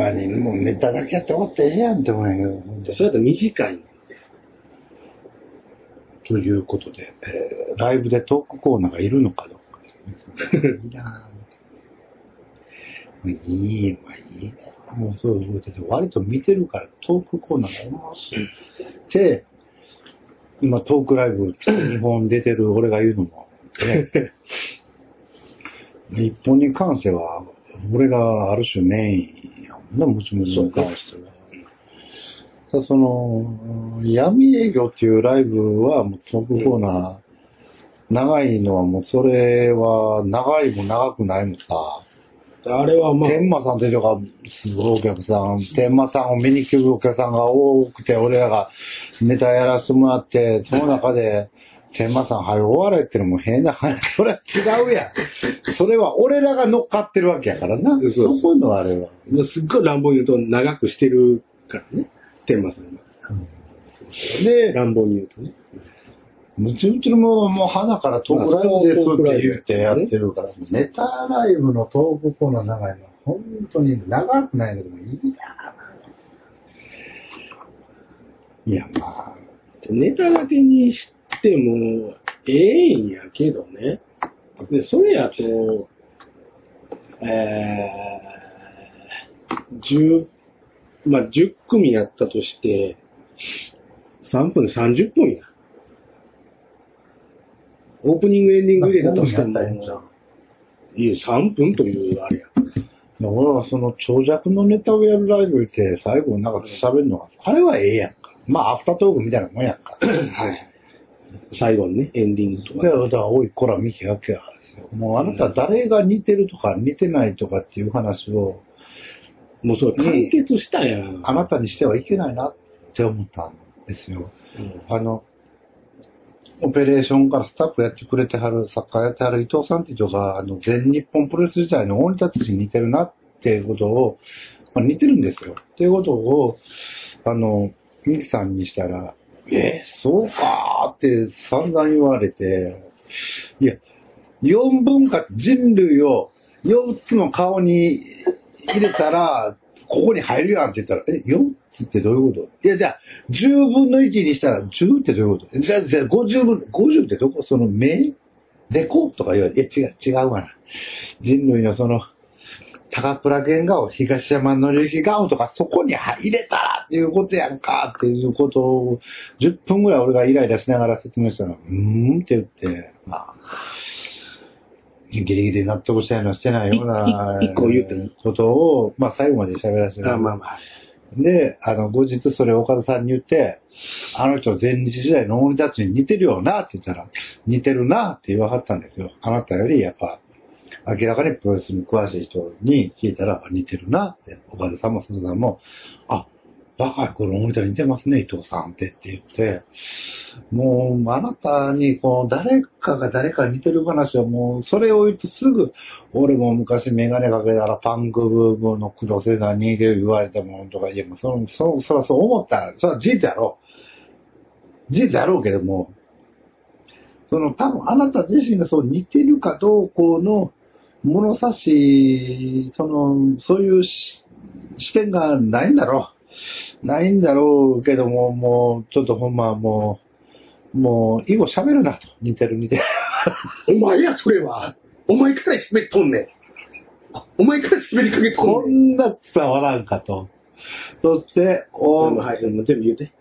まにもうネタだけやって終わってええやんって思うんやけど、それだと短いね。ということで、えーライブでトークコーナーがいるのかどうか。いらん。もういいよ、まあいいだろ。もうそういう割と見てるからトークコーナーが面白い。で、今トークライブ2本出てる俺が言うのも、ね、日本に関しては、俺がある種メインやもんな、もちもちに関しては。ただその、闇営業っていうライブはもうトークコーナー、長いのはもうそれは長いも長くないもさ、あれはまあ、天馬さんっていうのがすごいお客さん、天馬さんを見に来るお客さんが多くて、俺らがネタやらせてもらって、その中で、天馬さん、はい、お笑いってのも変な話、それは違うやん。それは俺らが乗っかってるわけやからな。そうそうそういうのはあれは。すっごい乱暴に言うと長くしてるからね。天馬さんが。で、乱暴に言うとね。むちむちのももう花からトークライブですって言ってやってるから、ネタライブのトークコーナー長いのは本当に長くないのでもいいないや、まあ、ネタだけにしても、ええんやけどね。で、それやと、えー、10、まあ、10組やったとして、3分30分や。オープニングエンディング入れたとしても、まあ5分やったらいや、3分というあれや。俺はその長尺のネタをやるライブって最後なんか喋るのは、あれはええやんか。まあ、アフタートークみたいなもんやんか。はい。最後にね、エンディングとか。で、だから、おい、こら、見開けやですよ。もうあなた誰が似てるとか似てないとかっていう話を、もうそれ解決したやん。あなたにしてはいけないなって思ったんですよ。うんあの、オペレーションからスタッフやってくれてはる、作家やってはる伊藤さんって人が、あの、全日本プロレス時代の大仁田辻に似てるなっていうことを、まあ、似てるんですよ。っていうことを、あの、ミキさんにしたら、えそうかーって散々言われて、いや、4分割人類を4つの顔に入れたら、ここに入るやんって言ったら、え、4つってどういうこと？いや、じゃあ、10分の1にしたら10ってどういうこと？じゃあ、じゃあ50分、50ってどこ？その目？でことか言われて、いや、違う、違うわな。人類のその、高倉健顔、東山紀之顔とか、そこに入れたらいうことやんかっていうことを、10分ぐらい俺がイライラしながら説明したら、うーんって言って、まあ、ギリギリ納得したようなしてないようなことを、まあ最後まで喋らせてあまあまあ。で、あの、後日それ岡田さんに言って、あの人前日時代の大仁田に似てるよなって言ったら、似てるなって言わはったんですよ。あなたよりやっぱ、明らかにプロレスに詳しい人に聞いたら、あ似てるなって、岡田さんも鈴さんも、あ、若い頃の大仁田に似てますね、伊藤さんってって言って、もう、あなたに、こう、誰かが誰かに似てる話はもう、それを言うとすぐ、俺も昔メガネかけたらパンクブームの黒瀬さんに似てる言われたもんとか、いや、もうその、そ、そらそう思った。それは事実やろう。事実やろうけども、その、多分あなた自身がそう似てるかどうこうの物差し、その、そういう視点がないんだろう。ないんだろうけども、もう、ちょっとほんまもう、もう、以後喋るなと。似てる似てる。お前や、それは。お前から喋っとんねん。お前から喋りかけとこんねん。んな伝わらんかと。そして、おはい、もう全部言うて。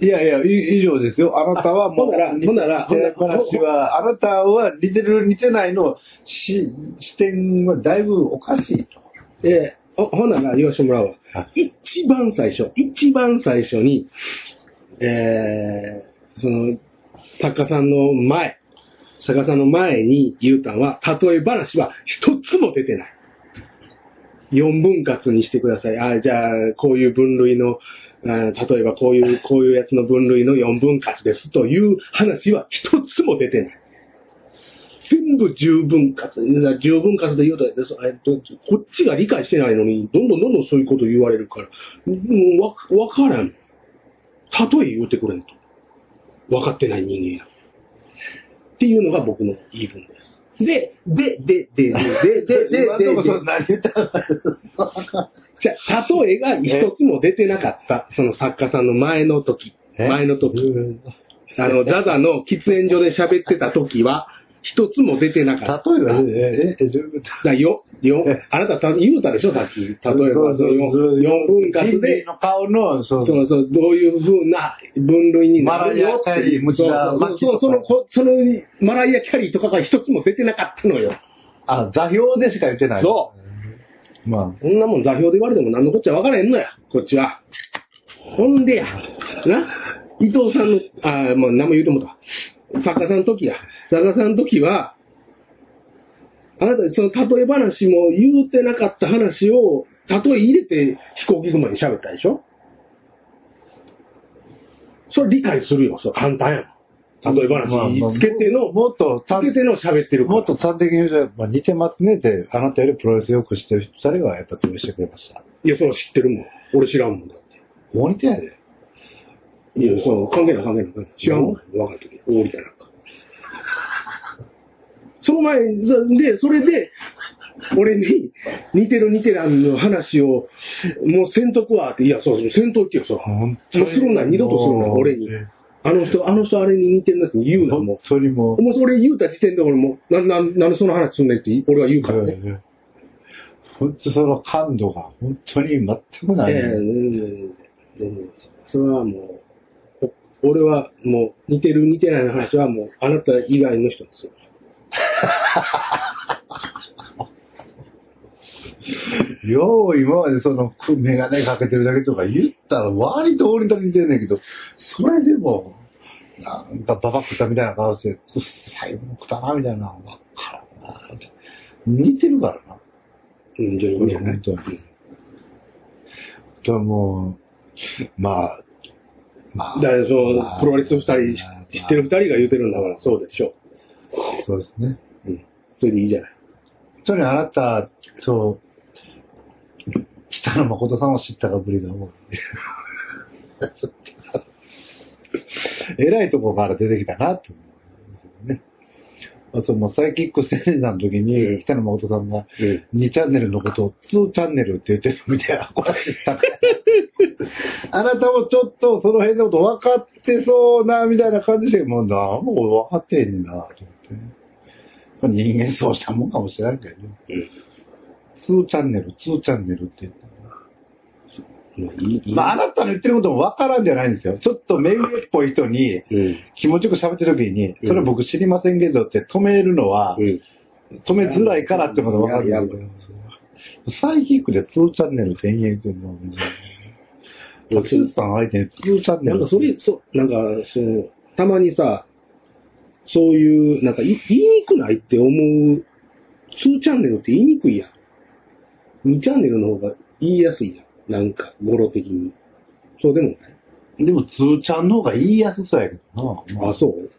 いやいや、い以上ですよ。あなたはもう、ほんならほんなら似てる話は、あなたは似てる似てないのし視点はだいぶおかしいと。で、ほなら言わしてもらうわは。一番最初、一番最初に、えー、その、作家さんの前、作家さんの前に言うたんは、例え話は一つも出てない。四分割にしてください。あじゃあ、こういう分類の、あ例えばこういう、こういうやつの分類の四分割ですという話は一つも出てない。全部十分割。十分割で言うと、そえっと、こっちが理解してないのに、どんどんどんどんそういうこと言われるから、もうわ、わからん。例え言うてくれんと。分かってない人間や。っていうのが僕の言い分です。で、で、で、で、で、で、で、で、で、んなに言ったらじゃあ例えが一つも出てなかった、その作家さんの前の時、え？前の時、うんあの、ザザの喫煙所で喋ってた時は、一つも出てなかった。例えば、え、え、え、どういうこと？だよ、よえ、あなたた言うたでしょ、さっき。例えば、その4分割人で類、の顔の、そうそうそう、どういうふうな分類になるよってマライアキャリーそうそうその、こその、マライア・キャリーとかが一つも出てなかったのよ。あ、座標でしか言ってない。。そうまこんなもん座標で言われても何のこっちゃ分からへんのや、こっちは。ほんでや、な、伊藤さんの、あまあ、何も言うてもうた。作家さんの時や。作家さんの時は、あなた、その例え話も言うてなかった話を、例え入れて飛行機雲に喋ったでしょ？それ理解するよ、それ簡単やん。例え話つけての、もっとつけての喋ってるもっと端的に言うと、まあ、似てますねって、あなたよりプロレスよく知ってる二人がやっぱ同意してくれました？いや、それは知ってるもん。俺知らんもんだって。大似てやで。いや、その、関係ない関係ない。知らんもん。若い時。大りたいなんか。その前で、それで、俺に、似てる似てるの話を、もうせんとくわって、いや、そうそう、せんといてよ、そう。本もうするな、二度とするな、俺に。あの人、あの人あれに似てるなって言うな、も本当にもう。もうそれ言うた時点で俺もう、な、な、なんでその話すんねんって、俺は言うからね。う、本当その感度が本当に全くない。ええ全然、全然それはも俺はもう似てる似てないの話はもうあなた以外の人ですよ。よう今までそのメガネかけてるだけとか言ったら割と俺と似てんねんけど、それでも、なんかババ食ったみたいな顔して、くっさいもん食ったなみたいな、わからんなって。似てるからな。うん、じゃあいいんじゃない？本当に。ともう、まあ、まあ。だからそうまあ、プロレス二人知ってる二人が言うてるんだからそうでしょ。そうですね。うん。それでいいじゃない。それあなた、そう、北野誠さんを知ったかぶりが多い。えらいとこから出てきたなって思う、ね。あそうもうサイキックセレナの時に、北野誠さんがうん。2チャンネルのことを2チャンネルって言ってるの見て、あ、これ知ったか。あなたもちょっとその辺のこと分かってそうな、みたいな感じで、もうな、もう分かってへんな、と思って。まあ人間そうしたもんかもしれんけどね。2チャンネル、2チャンネルって。まあ、あなたの言ってることも分からんじゃないんですよ。ちょっと目上っぽい人にうん。気持ちよく喋ってる時に、うんそれ僕知りませんけどって止めるのは、うん。止めづらいからってこと分かる。サイキックで2チャンネルって延々言ってるのは、タクシーさん相手に2チャンネル。なんかそれ、そう、なんか、その、たまにさ、そういう、なんかい言いにくないって思う、2チャンネルって言いにくいやん。2チャンネルの方が言いやすいやん。なんか、語呂的に。そうでもない。でも2チャンの方が言いやすそうやけどな。あ、そう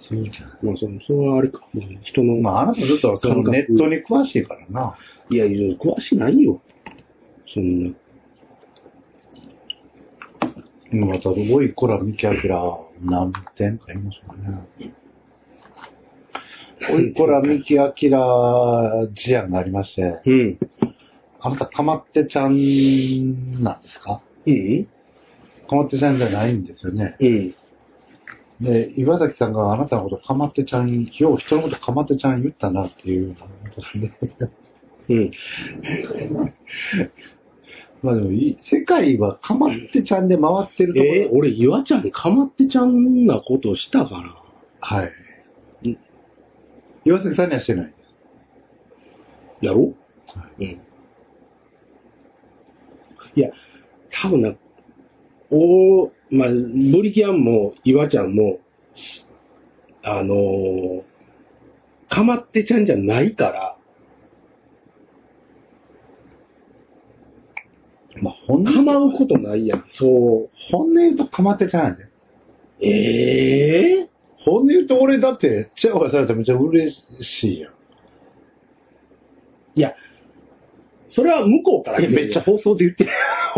？2チャン。まあ、そそれはあれか。まあ人の、まあ、あなたちょっとそのネットに詳しいからな。いやいや、詳しないよ。そんな。また、おいこら、ミキアキラ、何点か言いましたね。おいこら、ミキアキラ事案がありまして、うん。あなた、かまってちゃん。なん。ですかうん。かまってちゃん。じゃないん。ですよね。うん。で、岩崎さん。があなたのことかまってちゃん、よう人のことかまってちゃん。言ったなっていううん。まあでも世界はかまってちゃんで回ってるところ、えー俺、岩ちゃんにかまってちゃんなことしたかな？はいん。岩崎さんにはしてない。やろ？うん。いや、多分な、おまあ、ブリキャンも岩ちゃんも、あのーかまってちゃんじゃないから、まあ、本音かまうことないやん。そう。本音言うとかまってちゃんやで。ええ本音言うと俺だって、チヤホヤされたらめっちゃ嬉しいやん。いや、それは向こうから来てるやん。めっちゃ放送で言ってる。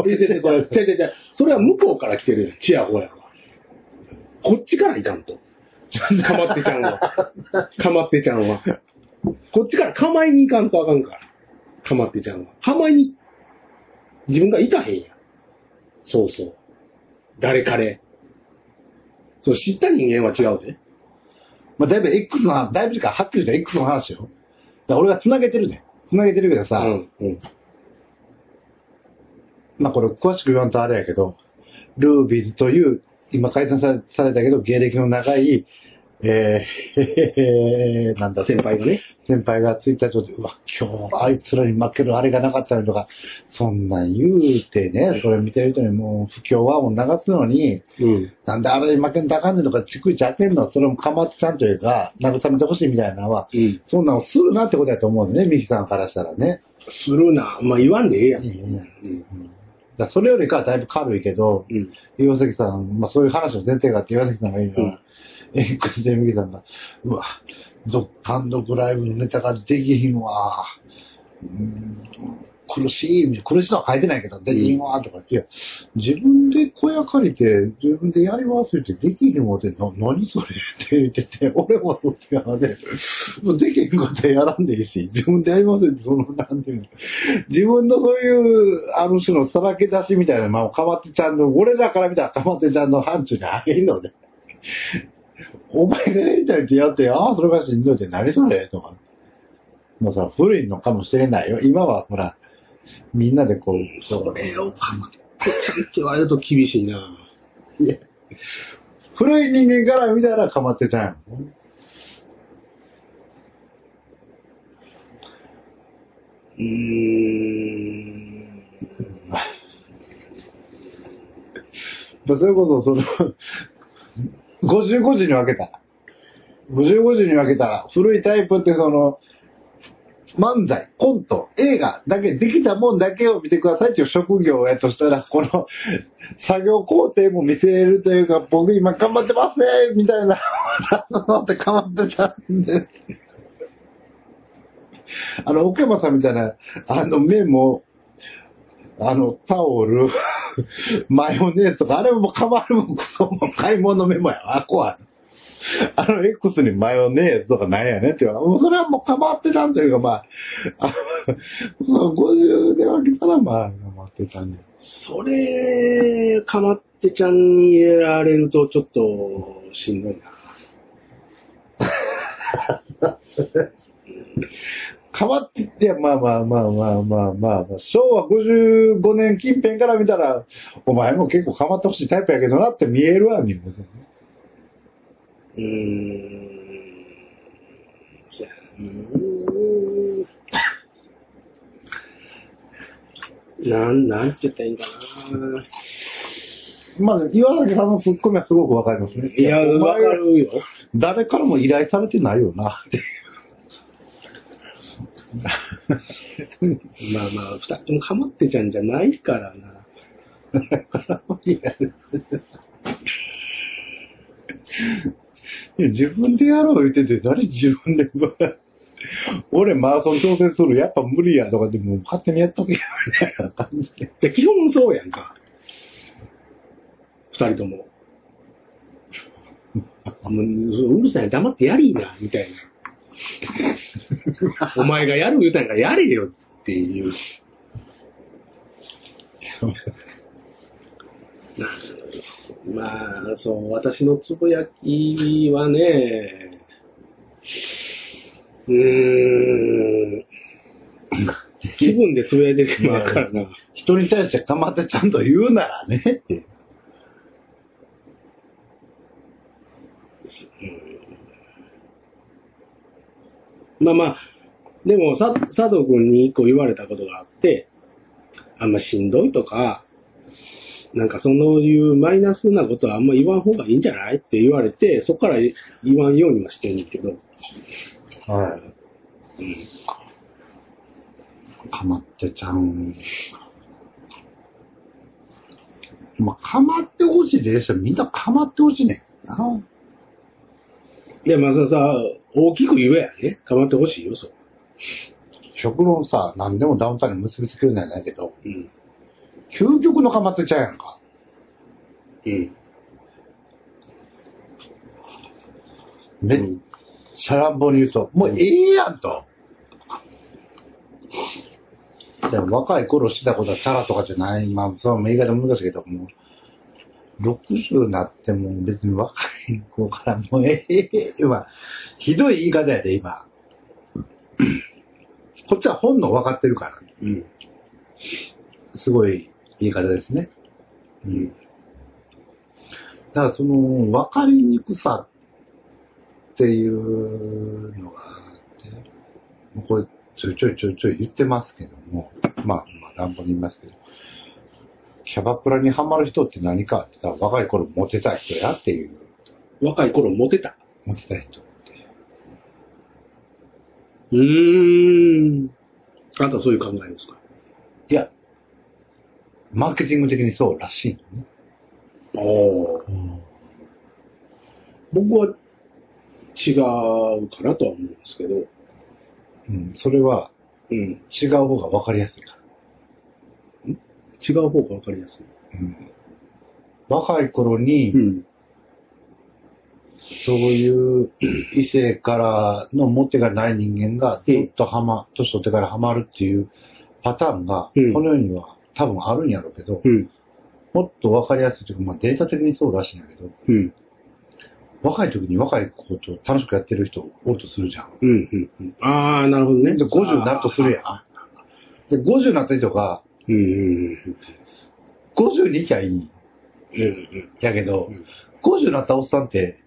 いやいやいや違う違う違うそれは向こうから来てるやん。チヤホヤは。こっちからいかんと。かまってちゃんは。かまってちゃんは。こっちから構いに行かんとあかんから。かまってちゃんは。構いに、自分がいたへんやん。そうそう。誰彼。そう、知った人間は違うで。まあ、だいぶ X の話、だいぶか、はっきり言った X の話よ。だから俺が繋げてるね。繋げてるけどさ、うん。うん。まあこれ詳しく言わんとあれやけど、ルービーズという、今解散されされたけど、芸歴の長い、えー、なんだ、先輩がね。先輩がツイッター上で、うわ、今日あいつらに負けるあれがなかったのとか、そんなん言うてね、それ見てる人にもう不協和音流すのに、うん。なんであれに負けんとあかんねんとか、ちくいちゃってんのそれもかまってちゃんというか、慰めてほしいみたいなのは、うん。そんなのするなってことやと思うのね、ミキさんからしたらね。するな。まあ言わんでええやん。いいねうん。だそれよりかはだいぶ軽いけど、うん。岩崎さん、まあそういう話の前提があって、岩崎さんが言うのは、X でミキさんが、うわ、単独ライブのネタができひんわ。うん苦しい、苦しいのは書いてないけど、できひんわ、とか言って、自分で小屋借りて、自分でやりますってできひんわって、な、何それって言ってて、俺もそっち側で、もうできひんことはやらんでいいし、自分でやりますって、その、なんていうの、自分のそういう、ある種のさらけ出しみたいな、まあ、かまってちゃんの、俺らから見たらかまってちゃんの範疇にあげるので、お前がやりたいってやって、ああ、それがしんどいって何それとか。もうさ、古いのかもしれないよ。今はほら、みんなでこう、それをかまってちゃんって言われると厳しいな。いや古い人間から見たらかまってちゃんよ。うーん。まあそれこそ、その、55時に分けた。55時に分けたら、古いタイプってその、漫才、コント、映画だけ、できたもんだけを見てくださいっていう職業やとしたら、この作業工程も見せれるというか、僕今頑張ってますねみたいな、なって頑張ってたんで。あの、奥山さんみたいな、あの、メモ、あの、タオル、マヨネーズとか、あれもかまるもん、クソも買い物メモや。あ、怖い。あの X にマヨネーズとかなんやねんって言うもうそれはもうかまってたんというか、まあ、あ50で分けたらまあ、かまってたんで。それ、かまってちゃんに入れられるとちょっとしんどいな。変わってって、まあまあまあまあまあまあ、昭和55年近辺から見たら、お前も結構変わってほしいタイプやけどなって見えるわ、みんな。うーん。そやうーん。なん、なんて言ったらいいんかな。まあ、岩崎さんのツッコミはすごくわかりますね。いや、おわか前るよ。誰からも依頼されてないよな、って。まあまあ、二人ともかまってちゃんじゃないからな。いや自分でやろう言ってて、誰自分で、俺マラソン挑戦する、やっぱ無理やとかでもう勝手にやっとけよ、みたいな感じで。で基本そうやんか。二人とも。もううるさい、黙ってやりーな、みたいな。お前がやる言うたんやからやれよっていう。なまあ、そう、私のつぶやきはね、うーん、気分でつぶやいてるやからな。人に対してかまってちゃんと言うならね、って。まあまあ、でも、さ佐藤君に一個言われたことがあって、あんましんどいとか、なんかそのいうマイナスなことはあんま言わん方がいいんじゃないって言われて、そこから言わんようにはしてるんだけど、はい。うん。かまってちゃん。まあ、かまってほしいでしょ。みんなかまってほしいねんな。で、まあさ、さ大きく言えやね。かまってほしいよ、そう。極論さ、何でもダウンタウンに結びつけるんじゃないけど、うん。究極のかまってちゃうやんか。うん。めっちゃ乱暴に言うと、もうええやんと。でも若い頃してたことはチャラとかじゃない。まあ、それは言い方難しいけど、もう、60になっても別に若い子からもうええ今、ひどい言い方やで、今。こっちは本能分かってるから。うん。すごい言い方ですね。うん。だからその、分かりにくさっていうのがあって、もうこれちょいちょいちょいちょい言ってますけども、まあ、まあ、乱暴に言いますけど、キャバクラにハマる人って何かって言ったら若い頃モテた人やっていう、若い頃モテた？モテた人。うーん。あなたはそういう考えですか？いや、マーケティング的にそうらしいのね。お僕は違うかなとは思うんですけど。うん、それはうん。違う方が分かりやすいから。違う方がわかりやすい。うん、若い頃に、ん。そういう異性からのモテがない人間がずっとハマ、年取ってからハマるっていうパターンが、うんこの世には多分あるんやろうけど、うん。もっとわかりやすいというか、まあ、データ的にそうらしいんやけど、うん。若い時に若い子と楽しくやってる人おるとするじゃん。うん。うん。うん。ああ、なるほどね。で、50になるとするやん。で、50になった人が、うん。うん。50に行きゃいい。うん。うん。やけどうん、50になったおっさんって、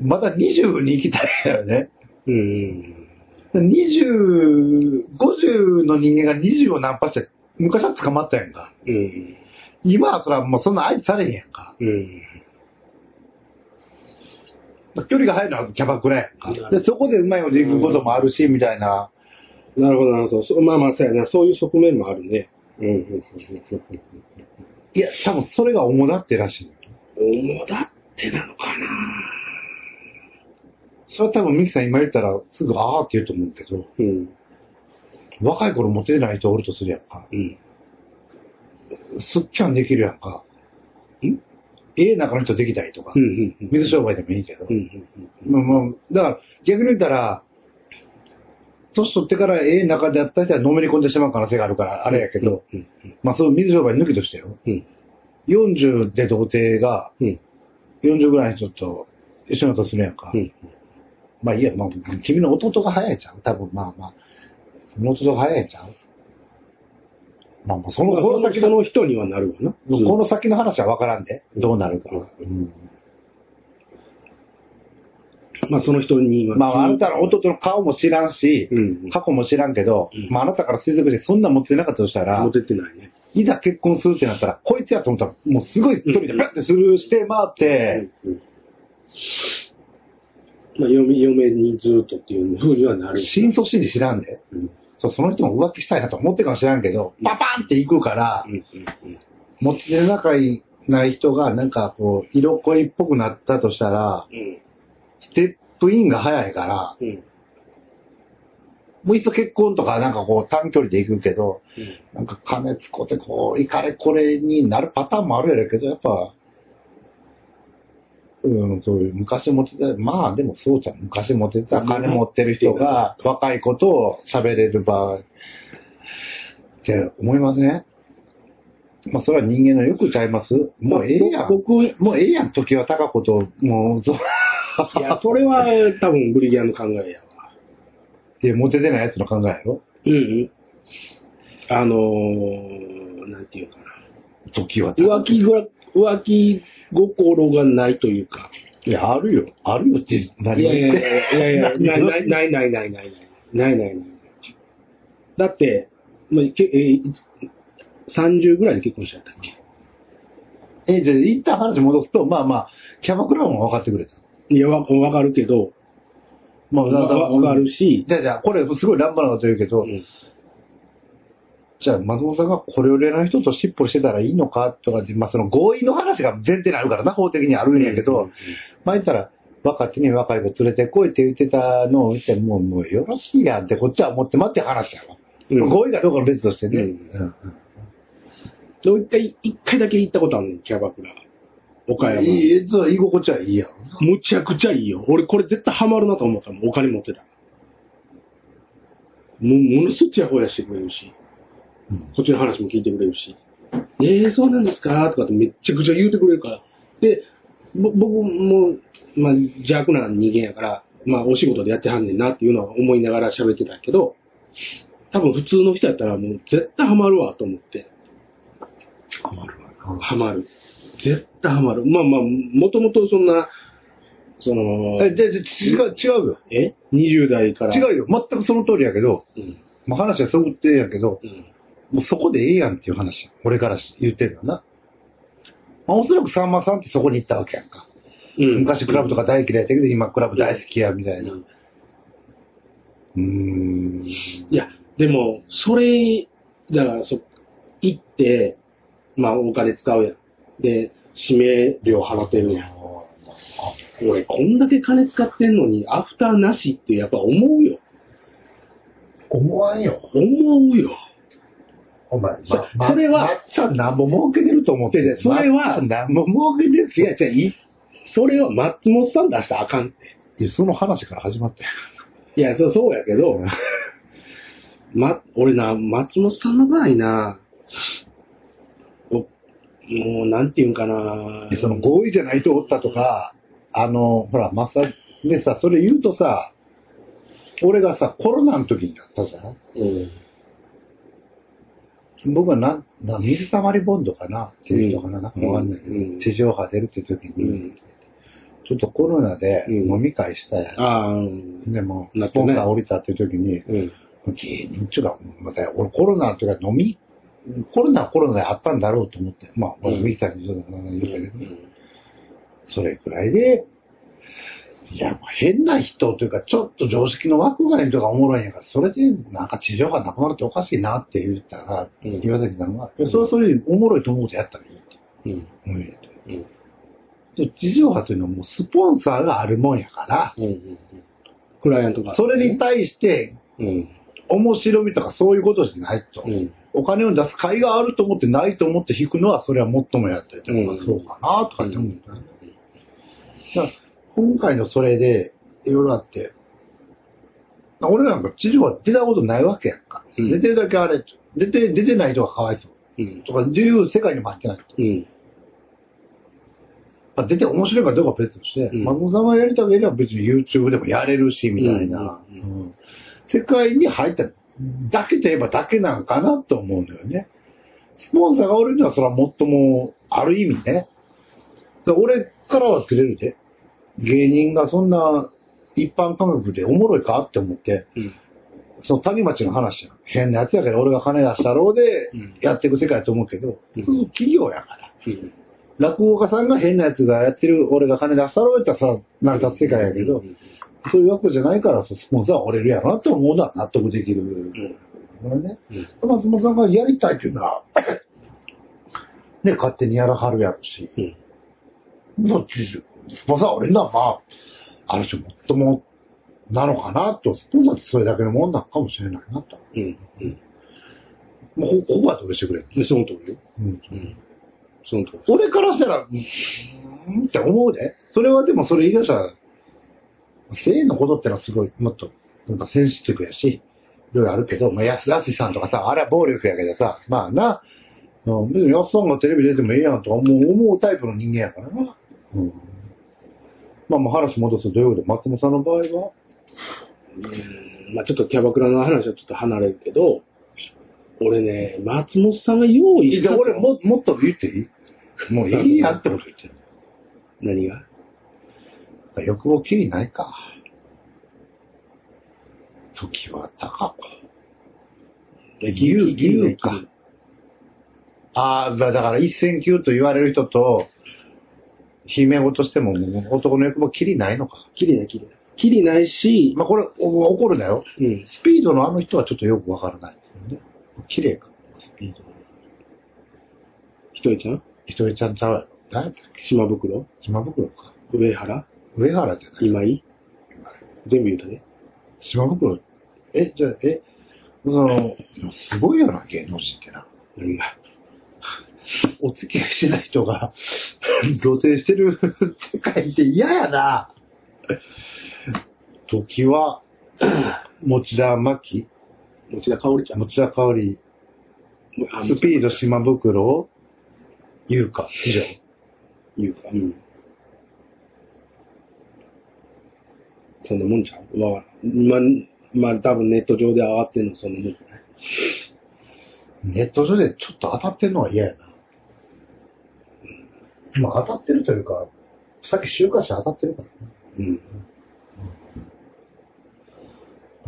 まだ20に行きたいんだよね。うん。20、50の人間が20をナンパして、昔は捕まったやんか。うん。今はそらもうそんな相手されへんやんか。うん。距離が入るのはキャバクラやんかで、そこでうまいこと行くこともあるし、みたいな。なるほど、なるほど。そまあまあ、そうやな。そういう側面もあるね。うん。うん。いや、多分それが主だってらしい。主だってなのかなそれは多分ミキさん今言ったらすぐあーって言うと思うけど、うん。若い頃モテない人おるとするやんか。うん。すっきゃんできるやんか。ん？ええ中の人できたりとかう。ん。うん。水商売でもいいけど。うん。まあまあ、だから逆に言ったら、年取ってからええ中であった人はのめり込んでしまう可能性があるから、あれやけど、うん。まあそういう水商売抜きとしてよ。うん。40で童貞が、うん。40ぐらいの人と一緒になったとするやんか。うん。まあいいや、まあ君の弟が早いじゃん。多分まあまあ。君の弟が早いじゃん。まあまあその、まあ、この先の、人にはなるわな。この先の話は分からんで。どうなるか。うんまあ、その人には。まああなたの弟の顔も知らんし、うん。過去も知らんけど、うんまああなたから推測してそんな持ってなかったとしたらモ、テてないね。いざ結婚するってなったら、こいつやと思ったら、もうすごい一人でパッてスルーして回って、うん。まあ、嫁、嫁にずっとっていうふうにはなる。真相心理知らんで。うん。その人も浮気したいなと思ってるかもしれんけど、パパンって行くからう、ん。持ってる仲いない人がなんかこう、色恋っぽくなったとしたら、うん。ステップインが早いから、うん。もういっそ結婚とかなんかこう短距離で行くけど、うん。なんか金つこてこう、いかれこれになるパターンもあるやろけど、やっぱ、うん、そういう昔持ってた、まあでもそうじゃん。昔持ってた金持ってる人が若い子と喋れる場合って思いますね。まあそれは人間のよくちゃいますもうええやん。僕、いもうええやん、時は高子と、もう、そう。や、それは多分ブリギャンの考えやわ。で、モテてないやつの考えやろうんうん。あのー、なんていうかな。時は浮気が、浮気心がないというか。いや、あるよ。あるよってい何をやいやい言って。やいやいや、ないないないないないないないないないない。だって、まあ、けえー30ぐらいで結婚しちゃったっけえ、じゃあ、一旦話戻すと、まあまあ、キャバクラも分かってくれた。いや、わわかるけど、まあ、わわかるし、じゃあじゃあ、これすごい乱暴なこと言うけど、うんじゃあ、松本さんがこれを例の人と尻尾してたらいいのかとかって、まあその合意の話が前提にあるからな、法的にあるんやけど、まあ言ったら、若手に若い子連れてこいって言ってたのを言って、もう、もうよろしいやんってこっちは思って待って話やわ。うん合意かどうかの別としてね。うんう一回、一回だけ行ったことあるねん、キャバクラ。岡山。いい、そう居心地はいいやろな。むちゃくちゃいいよ。俺これ絶対ハマるなと思ったもん。お金持ってたら。もう、ものすごいちやほやしてくれるし、うんこっちの話も聞いてくれるし、えー、そうなんですか？とかってめっちゃくちゃ言うてくれるから。で、ぼ僕も、まあ、邪悪な人間やから、まあ、お仕事でやってはんねんなっていうのは思いながら喋ってたけど、多分普通の人やったらもう絶対ハマるわと思って。ハマるわな。ハマる。絶対ハマる。まあまあ、もともとそんな、その、え、で、で違う、違うよ。え ?20 代から。違うよ。全くその通りやけど、うん。まあ話はそうってやけど、うん。もうそこでええやんっていう話。俺から言ってるのな。まあおそらくさんまさんってそこに行ったわけやんか。うん昔クラブとか大嫌いだったけど、今クラブ大好きや、みたいな。うんうーん。いや、でも、それ、だから、そ、行って、まあ、お金使うやん。で、指名料払ってるやん。俺、こんだけ金使ってんのに、アフターなしってやっぱ思うよ。思わんよ。思うよ。お前、そまそれはまっちゃんなんぼ儲けてると思ってそれはなんぼ儲けてる違う違う、いそれは松本さん出したらあかんって。いやその話から始まったよ。いや、そう、そうやけど、ま、俺な、松本さんの場合な、おもう、なんていうんかなでその合意じゃないとおったとか、あの、ほら、まさ、でさ、それ言うとさ、俺がさ、コロナの時にだったじゃん？うん。僕はな、な水溜りボンドかな？っていう人かな、なんかわかんないけど、うん。地上波出るって時に、うん。ちょっとコロナでうん。飲み会したやん。ああ、うん。でも、スポンサー降りたっていう時に、うん。芸人っていうか、また、俺コロナっていうか飲み、コロナはコロナであったんだろうと思って、まあ、うん。ミキさんにちょっと言うたけど、それくらいで、いや、変な人というか、ちょっと常識の枠外の人がおもろいんやから、それでなんか地上波なくなるっておかしいなって言ったら、うん岩崎さんが、いやそれはそういうおもろいと思うことやったらいいってうん。思うよってうん。で地上波というのはもうスポンサーがあるもんやから、うん。うん。クライアントが。それに対してうん。面白みとかそういうことじゃないと。うん。お金を出す甲斐があると思ってないと思って引くのは、それはもっともやったりとか、うんそうかなとかって思うんだよね。だから今回のそれで、いろいろあって、俺なんか地上は出たことないわけやんか。うん出てるだけあれ、出て、出てない人がかわいそう。うん。とか、いう世界にも入ってないと。うん。まあ、出て面白いかどうかは別として、うん松本さんがやりたければ別に YouTube でもやれるし、みたいな、うんうん世界に入っただけといえばだけなんかなと思うんだよね。スポンサーがおるのはそれはもっとも、ある意味ね。だから俺からはずれるで。芸人がそんな一般感覚でおもろいかって思って、うん。その谷町の話やん変なやつやけど俺が金出したろうでうんやっていく世界だと思うけど、うん企業やから。うん。落語家さんが変なやつがやってる、俺が金出したろうやったらさ、成り立つ世界やけど、そういうわけじゃないから、スポンサーは折れるやろなと思うのは納得できる。うん。これね。うん。松本さんがやりたいっていうのは、ね、勝手にやらはるやろし、うん。どっち、スポンサーは折れるのは、まあ、ある種もっともなのかなと、スポンサーってそれだけのもんなのかもしれないなと。うん。うん。もう、ここはどうしてくれ。で、その通りよ。うんうん。その通り。俺からしたら、うーん？って思うで。それはでもそれ言い出したら、性のことってのはすごい、もっと、なんかセンシティブやし、いろいろあるけど、まあ、安安さんとかさ、あれは暴力やけどさ、まあな、うん別に安さんがテレビ出てもいいやんとか思う思うタイプの人間やからな。うん。まあまあ話戻すとどういうこと松本さんの場合は？うんまあちょっとキャバクラの話はちょっと離れるけど、俺ね、松本さんが用意したじゃあ俺も、もっと言っていい？もういいやってこと言ってる。何が？欲望きりないか。時は高く。理由、理由か。ああ、だだから一線級と言われる人と、姫ごとしてももう男の欲望きりないのか。きりない、きりない。きりないし、まあこれ、お怒るなよ。うん。スピードのあの人はちょっとよくわからないですよね。綺麗か。スピード。ひとりちゃん？一人ちゃんちゃうやろ。誰だっけ？島袋？島袋か。上原？上原じゃない今井？全部言うたね。島袋。え、じゃあ、え、その、すごいよな、芸能人ってな。何がお付き合いしてない人が 露呈してる世界って嫌やな。時は、持田真希、持田香織ちゃん。持田香織、スピード島袋、優香、以上。いうか、うん。そんなもんちゃう？わ。まあ、まあ多分ネット上で上がってんのそんなもんじゃない？ネット上でちょっと当たってるのは嫌やな。まあ当たってるというか、さっき週刊誌当たってるからね。うん。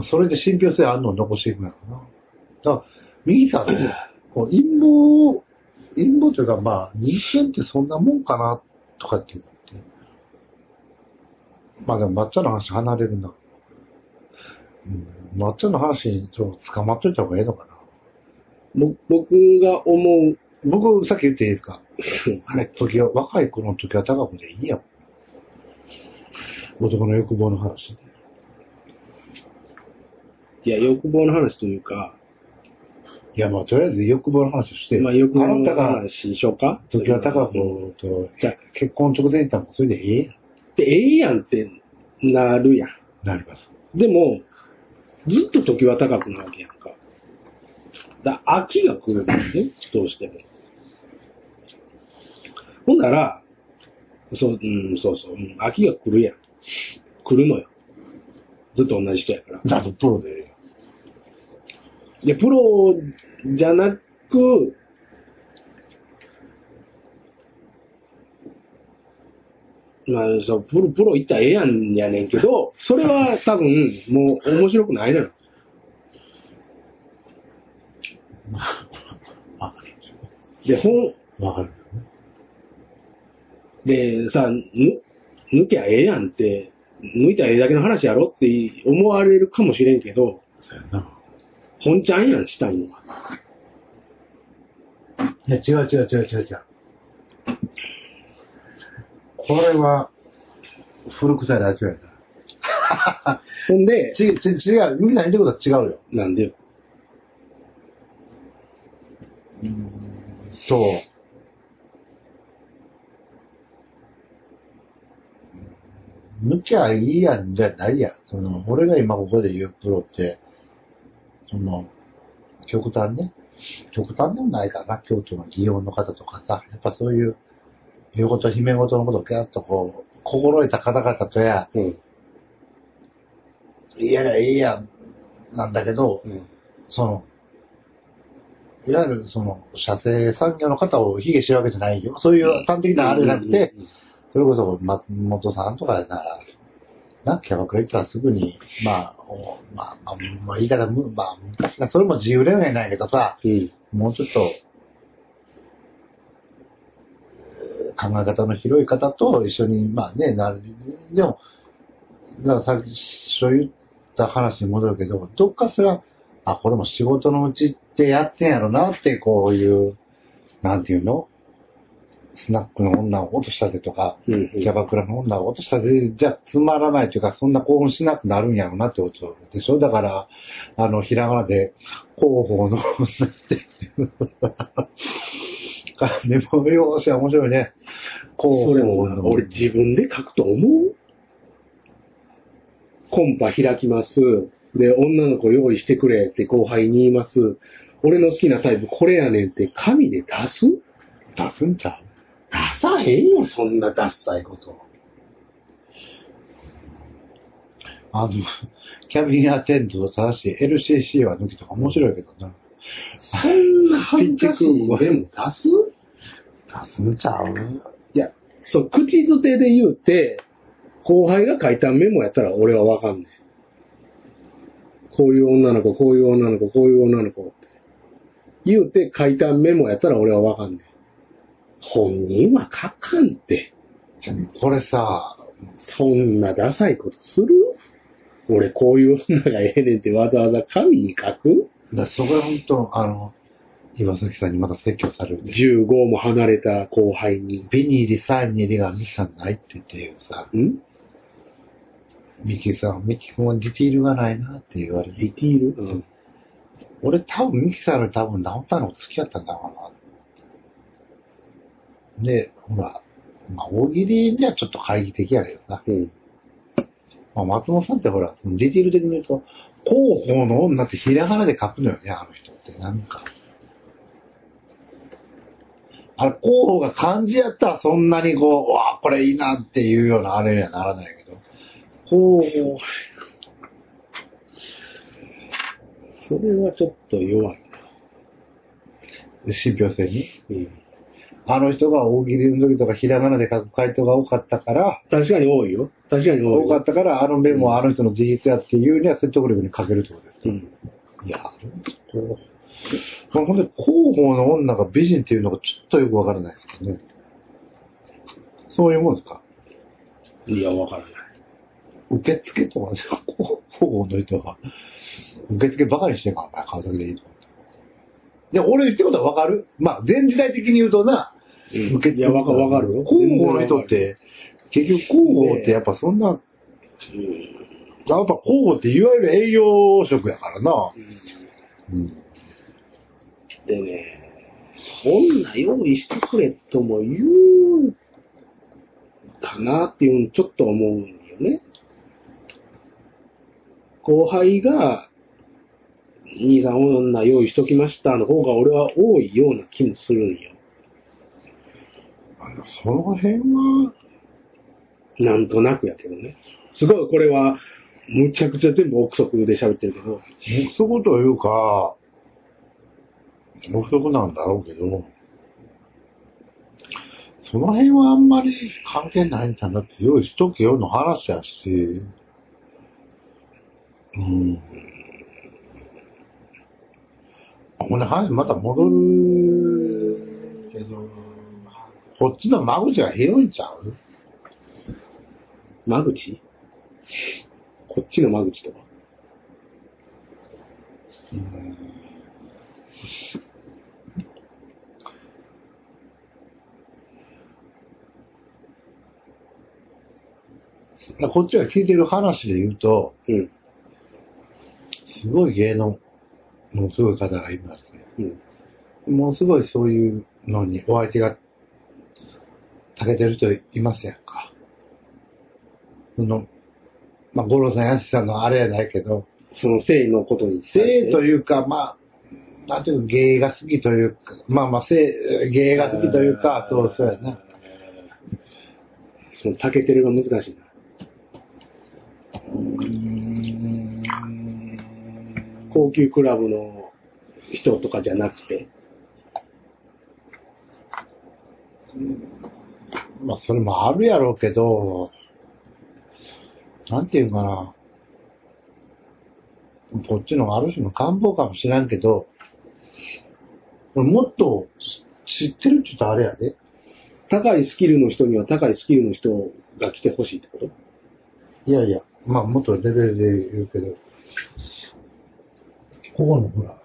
それで信憑性あるのを残していくんやろな。だから、右さんね、こう陰謀、陰謀というか、まあ、人間ってそんなもんかな、とかって言って。まあでも、抹茶の話離れるな。うん、抹茶の話にちょっと捕まっといた方がいいのかな。ぼ僕が思う、僕、さっき言っていいですか？あれ、時は、若い頃の時は高くでいいやん。男の欲望の話で。いや、欲望の話というか、いや、まあ、とりあえず欲望の話をして、まあ欲望の話しようか時は高子とじゃあ結婚直前に行ったらもうそれでええやん。で、ええやんってなるやん。なります。でも、ずっと時は高くなわけやんか。だ飽きが来るんだよね、どうしても。ほんなら、そう、うん、そうそう、うん、飽きが来るやん。来るのよ。ずっと同じ人やから。だとプロでええやん。で、プロじゃなく、まあ、そう、プロ、プロ行ったらええやんやねんけど、それは多分、もう面白くないのよ。わかる。で、ほん、わかる。で、さ、ぬ、抜きゃええやんって、抜いたらええだけの話やろって思われるかもしれんけど。本ちゃんやん、したいのは。いや、違う違う違う違う違う。これは、古臭いラジオやな。ほんで、ち、ち、違う。みんな言ってることは違うよ。なんでよ。そう。抜きゃいいやんじゃないやん。その、俺が今ここで言うプロって、その、極端ね。極端でもないかな。京都の祇園の方とかさ、やっぱそういう、言うこと、姫事のことをギャッとこう、心得た方々とや、うん。いやいや、いいやん、なんだけど、うん。その、いわゆるその、社製産業の方を卑下してるわけじゃないよ。そういう端的なあれじゃなくて、それこそ松本さんとかなら、な、キャバクラ行ったらすぐに、まあ、おまあ、まあ、まあ、言い方む、まあ、昔な、それも自由恋愛なんやけどさ、うん。もうちょっと、えー考え方の広い方と一緒に、まあね、なる。でも、だからさっき、そう言った話に戻るけど、どっかしら、あ、これも仕事のうちってやってんやろなって、こういう、なんていうの？スナックの女を落としたでとか、うん。キャバクラの女を落としたで、じゃつまらないというか、そんな興奮しなくなるんやろなってことでしょだから、あの、ひらがなで、広報の女っていう。メモ用紙は面白いね。広それも報の。俺自分で書くと思う？コンパ開きます。で、女の子用意してくれって後輩に言います。俺の好きなタイプこれやねんって紙で出す？出すんちゃう？出さへんよ、そんなダッサいこと。あの、キャビンアテンドただし LCC は抜きとか面白いけどな。そんな恥ずかしいメモ出す？出すんちゃう？いや、そう、口づてで言うて、後輩が書いたメモやったら俺はわかんねん。こういう女の子、こういう女の子、こういう女の子って。言うて書いたメモやったら俺はわかんねん。本人は書かんって。これさ、そんなダサいことする？俺こういう女がええねんってわざわざ紙に書く？だそこは本当、あの、岩崎さんにまた説教されるで。?15 も離れた後輩に。ビニーリ3に入りがミキさんないって言ってさ、ん？ミキさん、ミキ君はディティールがないなって言われて。ディティール？うん。俺多分ミキさんより多分直ったの好きだったんだろうな。で、ほら、まあ、大喜利にはちょっと懐疑的やけどな。うん。まあ、松本さんってほら、ディテール的に言うと、広報の女ってひらがなで書くのよね、あの人って。なんか。あれ、候補が漢字やったらそんなにこう、うわあこれいいなっていうようなあれにはならないけど、候補、それはちょっと弱い信憑性に。な。うん。あの人が大喜利の時とかひらがなで書く回答が多かったから、確かに多いよ。確かに多いよ。多かったから、あのメモはあの人の事実やっていうには説得力に欠けるってことですよ。うん。いや、こう、まあ、ほんで、広報の女が美人っていうのがちょっとよくわからないですけどね。そういうもんですか？いや、わからない。受付とか、広報の人は、受付ばかりしてんから、お前、顔だけでいいと。で、俺言ってることはわかる？まあ、前時代的に言うとな、うん受付いや、わかわかるよ。広報の人って、結局広報ってやっぱそんな、うん。やっぱ広報っていわゆる営業職やからな。うん。でね、女用意してくれとも言うかなっていうのちょっと思うんよね。後輩が、兄さん女用意しときましたの方が俺は多いような気もするんよ。その辺は、なんとなくやけどね。すごいこれは、むちゃくちゃ全部憶測で喋ってるけど、憶測というか、憶測なんだろうけど、その辺はあんまり関係ないんじゃなくて、用意しとけよの話やし、うん。ほんで話また戻る。けど、こっちの間口が広いんちゃう？間口？こっちの間口とか。こっちが聞いてる話で言うと、うん。すごい芸能のすごい方がいますね。うん。もうすごいそういうのにお相手が長けてる人いますやんか？その、まあ、五郎さん、やすさんのあれやないけど、その性のことに対して性というか、まあ、なんていうか、芸が好きというか、まあまあ、性、芸が好きというか、そう、そうやな。その、たけてるが難しいな。高級クラブの人とかじゃなくて。まあ、それもあるやろうけど、なんていうかな。こっちのある種の願望かもしらんけど、もっと知ってるって言ったらあれやで。高いスキルの人には高いスキルの人が来てほしいってこと？いやいや、まあもっとレベルで言うけど、ここのほら、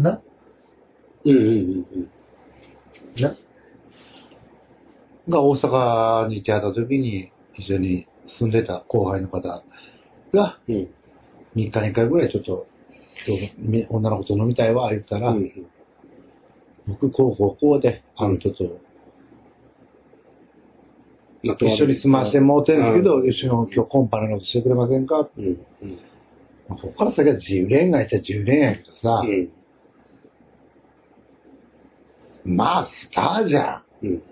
な、うんうんうんな、が大阪にいて会った時に一緒に住んでた後輩の方がうん。うん。3日に1回ぐらいちょっと女の子と飲みたいわ言ったら、うん僕こうこうこうであの人とまあ一緒に住ましてもうてるんですけど、うん一緒に今日コンパのことしてくれませんか、うん。うん。まあここから先は自由恋愛っちゃ自由恋愛やけどさ、うん。まあスターじゃうん。ん。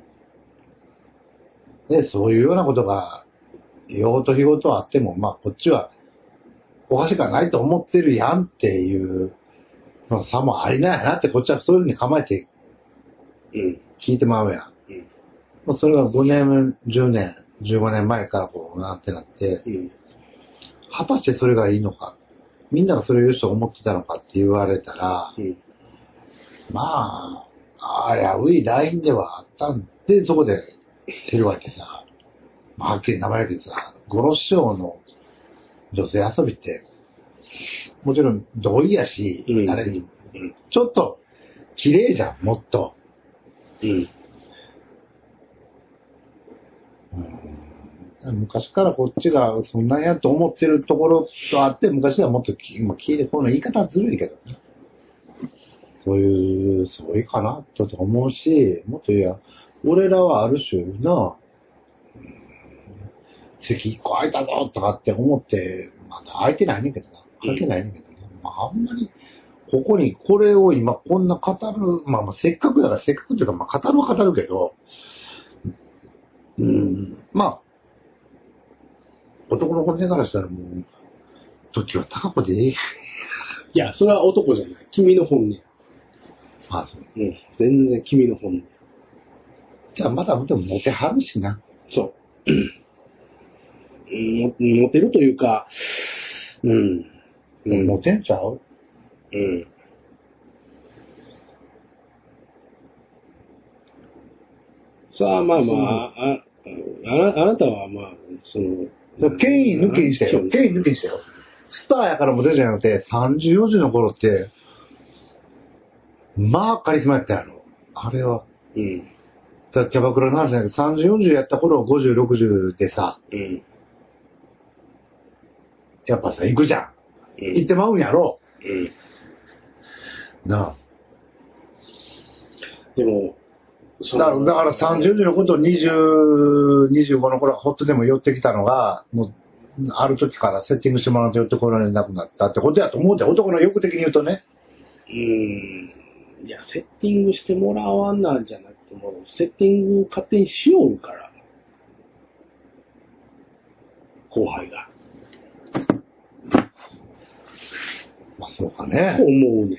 で、そういうようなことが、用と日ごとあっても、まあこっちはおかしくはないと思ってるやんっていうの差もありないなって、こっちはそういうふうに構えてうん。聞いてまうやん。うん。まあそれが5年、10年、15年前からこうなってなって、うん。果たしてそれがいいのか、みんながそれを良しと思ってたのかって言われたら、うん。まあ、危ういラインではあったんで、そこで出るわけさ。まあ、はっきり名前だけどさ、五郎師匠の女性遊びって、もちろん同意やし、うん。誰うん。ちょっと綺麗じゃん、もっと。うん。昔からこっちがそんなんやと思ってるところとあって、昔はもっとき、まあ、聞いて、この言い方はずるいけどね。そういう、そういうかなと思うし、もっと言えば、俺らはある種な、席一個空いたぞとかって思って、まだ空いてないねんけどな。関係ないねんけどな。まあ、あんまり、ここにこれを今こんな語る、まあまあせっかくだから、せっかくっていうか、まあ語るは語るけど、うん、まあ、男の本音からしたらもう、時は高子でいい。いや、それは男じゃない。君の本音。まあ、そううん。全然君の本音。じゃあまだでもモテはるしな。そう。うんもモテるというか、うん。うん。モテんちゃう？うん。さあ、まあまあ、ああなあなたはまあ、その、権威抜きにしたよ。権威抜きにしたよ。スターやからモテるじゃなくて、30、40の頃って、まあカリスマやったやろ。あれは。うん。だキャバクラの話じゃなくて、30、40やった頃、50、60でさ、うん。やっぱさ、行くじゃん。うん。行ってまうんやろ。うん。なあ。でも、そだだから30のことを20、25の頃はほっとでも寄ってきたのが、もう、ある時からセッティングしてもらうと寄ってこられなくなったってことやと思うて、男の欲的に言うとね。うん。いや、セッティングしてもらわんなんじゃなくても、セッティング勝手にしよるから。後輩が。まあそうかね。思うね。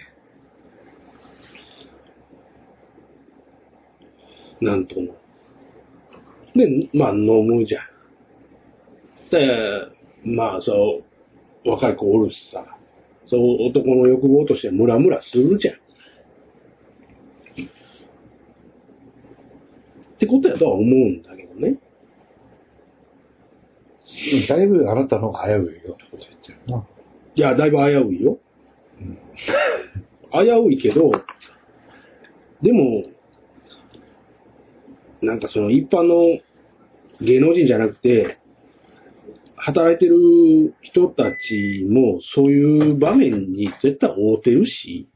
なんとも。で、まあ飲むじゃん。で、まあそう、若い子おるしさ、そう男の欲望としてムラムラするじゃん。ってことやとは思うんだけどね。だいぶあなたの方が危ういようなこと言ってるな。いや、だいぶ危ういよ。危ういけど、でも、なんかその一般の芸能人じゃなくて、働いてる人たちもそういう場面に絶対合うてるし、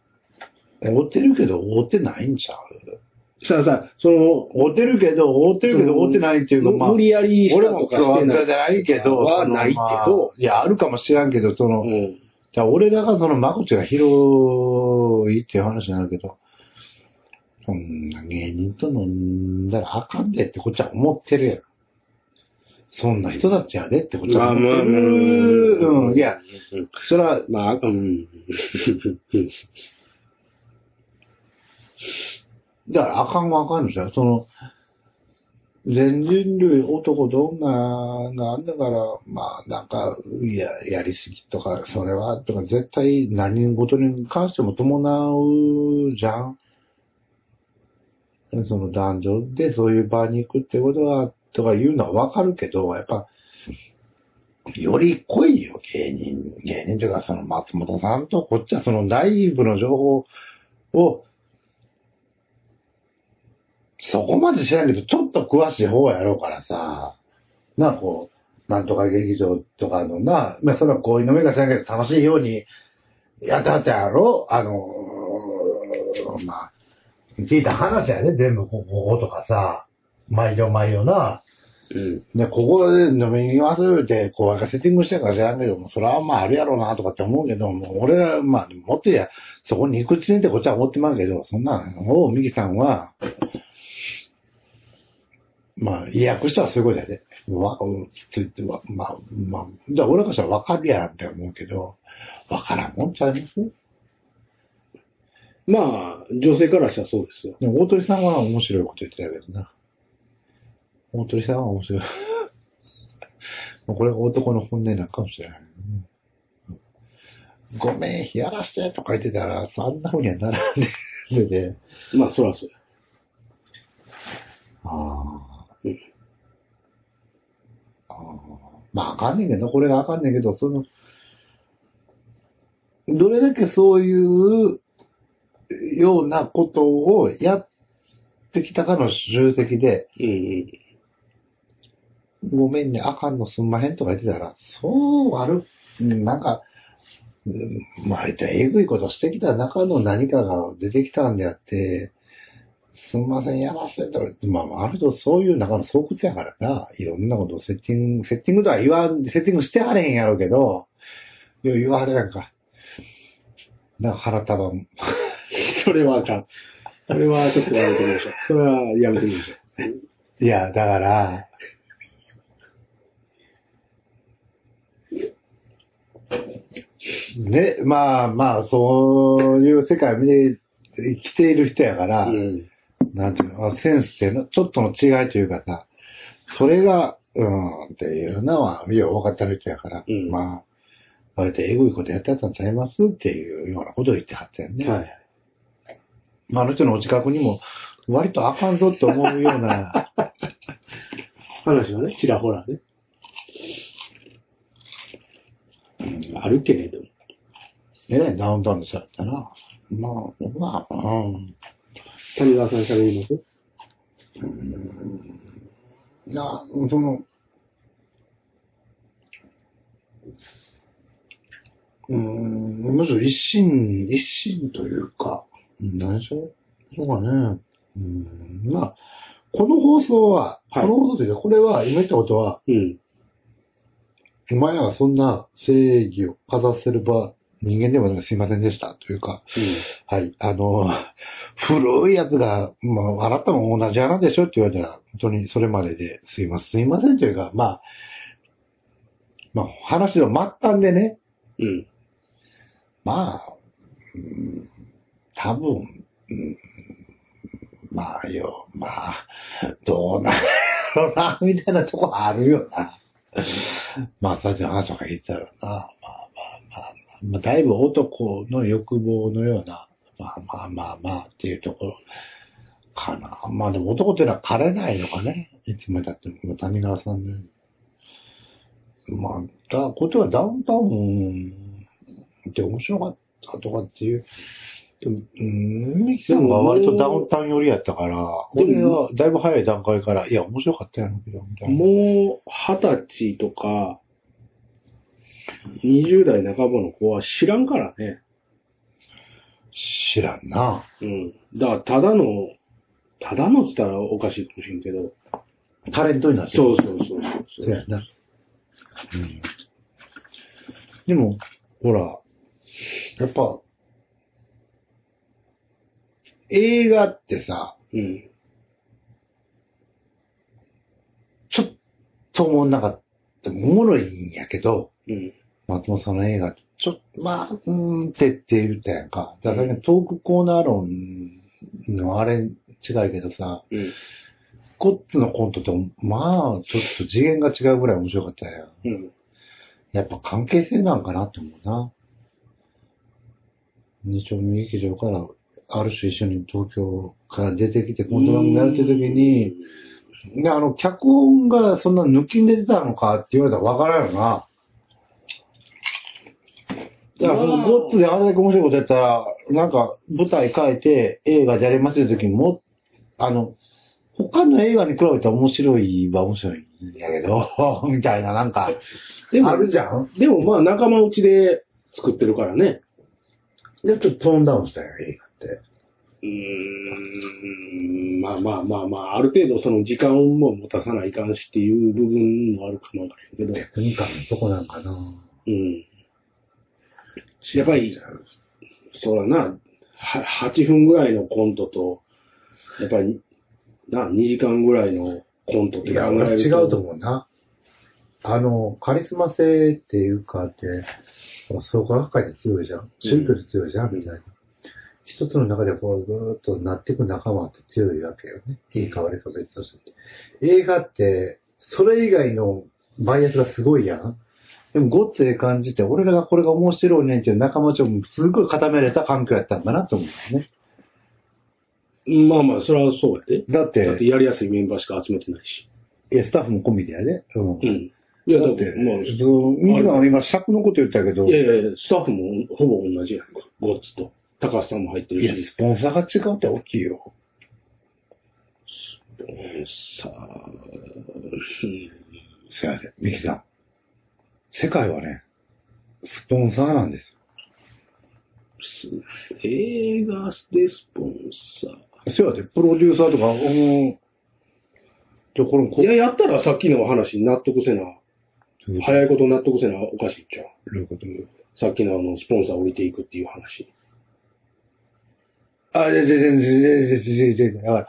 追ってるけど、追ってないんちゃう？さあさあ、その、追ってるけど、追ってるけど、追ってないっていうか、まあ、無理やりした俺もとかしてない。じゃないけど、はないけど、いや、あるかもしらんけど、その、うん。だ俺らがその間口が広いっていう話になるけど、そんな芸人と飲んだらあかんでってこっちは思ってるやろ。そんな人たちやでってこっちは思ってる。うん、いや、うんそれは、まあ、うん。だからあかんはあかんのじゃん。その、全人類男と女があんだから、まあなんか、いや、やりすぎとか、それは、とか絶対何事に関しても伴うじゃん。その男女でそういう場に行くってことは、とか言うのはわかるけど、やっぱ、より濃いよ、芸人。芸人というか、その松本さんと、こっちはその内部の情報を、そこまで知らんけど、ちょっと詳しい方やろうからさ、な、こう、なんとか劇場とかのな、まあ、それはこういうの目が知らんけど、楽しいようにやってはったやろ。あのーまあ、聞いた話やね、全部ここことかさ、毎度毎度な、うん。で、ここで飲みに行きますって、こう、なんかセッティングしてるから知らんけども、それはまああるやろうなとかって思うけど、もう俺ら、まあ、もっとや、そこに行く時点でこっちは思ってまうけど、そんな、おう、ミキさんは、まあ、意訳したらそういうことやで。わ、うんついては、まあ、まあ、じゃあ俺からしたらわかるやんって思うけど、わからんもんちゃいますまあ、女性からしたらそうですよ。でも、大鳥さんは面白いこと言ってたけどな。大鳥さんは面白い。もうこれが男の本音なのかもしれない。うんごめん、やらしてとか言ってたら、そんな風にはならんで、それで。まあ、そらそうや。ああ。まあ、あかんねんけど、これがあかんねんけど、その、どれだけそういうようなことをやってきたかの集積で、ごめんね、あかんのすんまへんとか言ってたら、そう悪、うんなんか、まあ、えぐいことしてきた中の何かが出てきたんであって、すんません、やらせと、まあ、あるとそういう中の巣窟やからな、いろんなことをセッティング、セッティングとは言わん、セッティングしてはれへんやろうけど、言わはれやんか。なんか腹立ばん。それはあかん。それはちょっとやめてみましょう。それはやめてみましょう。いや、だから、ね、まあまあ、そういう世界を見て生きている人やから、うん。なんていうの、センスっていうの、ちょっとの違いというかさ、それが、うん、っていうのは、よう分かってる人やから、うんまあ、割とエグいことやってたんちゃいますっていうようなことを言ってはったよね。はい。まあ、あの人のお近くにも、割とあかんぞって思うような、話はね、ちらほらね。あるけれども。えらいダウンタウンでされたな。まあ、まあ、うん。谷川さん喋ります？いや、その、うーん、むしろ一心、一心というか、うん何でしょう？そうかね。うん、まあ、この放送は、はい。この放送というか、これは、今言ったことは、うん。お前らはそんな正義をかざせる場、人間でもすいませんでした、というか、うん。はい。あの、古いやつが、まあ、あなたも同じ穴でしょって言われたら、本当にそれまでですいません、すいませんというか、まあ、まあ、話の末端でね、うん。まあ、うん、多分、うん、まあよ、まあ、どうなんやろな、みたいなとこあるよな。まあ、さっきの話とか言ってたよな。まあまあだいぶ男の欲望のような、まあまあまあまあっていうところかな。まあでも男っていうのは枯れないのかね。いつまでたっても、谷川さんのように。まあ、だ、ことはダウンタウンって面白かったとかっていう。でも、うん、ミキさんは割とダウンタウン寄りやったから、俺はだいぶ早い段階から、いや、面白かったやろうけど、みたいな。もう、二十歳とか、20代半ばの子は知らんからね。知らんな。うん。だから、ただの、ただのって言ったらおかしいかもしれんけど。タレントになってるそうそうそうそうそうやな。うん。でも、ほら、やっぱ、映画ってさ、うん。ちょっと思んなかった。おもろいんやけど、うん。松本さんの映画、ちょっと、まあ、うーんってって言ったやんか。だからトークコーナー論のあれ違いけどさ、うん。ゴッツのコントと、まあ、ちょっと次元が違うぐらい面白かったやん。うん。やっぱ関係性なんかなって思うな。二丁目劇場から、ある種一緒に東京から出てきて、コント番組やるって時に、で、あの、脚本がそんな抜きんで出たのかって言われたらわからんよな。だから、そのゴッツであれだけ面白いことやったら、なんか、舞台変えて映画でやりますって時にも、あの、他の映画に比べたら面白いは面白いんやけど、みたいな、なんか、でもあるじゃんでもまあ仲間内で作ってるからね。で、ちょっとトーンダウンしたよ、映画って。うーん。まあまあまあまあ、ある程度その時間も持たさないかんしっていう部分もあるかもわからんけど。テクニカルのとこなんかな。うん。やっぱり、そうだな、は8分ぐらいのコントと、やっぱり、な、2時間ぐらいのコントっていや、俺違うと思うな。あの、カリスマ性っていうかって、創価学会で強いじゃん。宗教で強いじゃん、みたいな。一つの中でこう、ぐーっとなっていく仲間って強いわけよね。いいか悪いか別として。映画って、それ以外のバイアスがすごいやん。でも、ごっつええ感じて、俺らがこれが面白いねんっていう仲間ちもすごい固められた環境やったんだなと思うんだよね。まあまあ、それはそうやで。だって、だってやりやすいメンバーしか集めてないし。いや、スタッフも込みでやで。うん。うん。いや、だっ、だってて、まあ、そうミキさんは今尺のこと言ったけど、いやいやいや、スタッフもほぼ同じやんか。ゴッツと。高橋さんも入っていや、るし。スポンサーが違うって大きいよ。さあ、うんそやで、ミキさん。世界はね、スポンサーなんですよ。映画でスポンサそうやで、プロデューサーとか、うん、じゃこの、ー。いや、やったらさっきの話に納得せな。早いこと納得せなおかしいっちゃう。どういうことさっきのあの、スポンサー降りていくっていう話。あ、で、で、で、で、で、で、で、だから、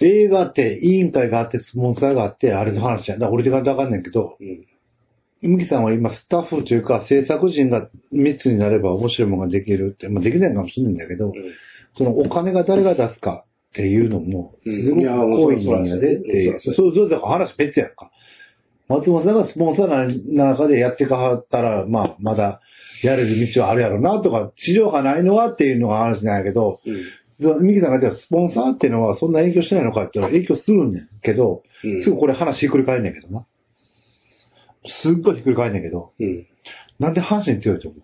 映画って委員会があって、スポンサーがあって、あれの話や。だから俺でかわかんないけど、うん。ミキさんは今スタッフというか制作陣が密になれば面白いものができるって、まあできないかもしれないんだけど、そのお金が誰が出すかっていうのも、すごく多いんやでって。そう、そう、だから話別やんか。松本さんがスポンサーの中でやってかはったら、まあ、まだやれる道はあるやろなとか、治療がないのはっていうのが話なんやけど、うん。ミキさんが言ったらスポンサーっていうのはそんな影響しないのかって言ったら影響するんねんけど、うん。すぐこれ話ひっくり返んねんけどな。すっごいひっくり返んねんけど、うん。なんで阪神強いと思う？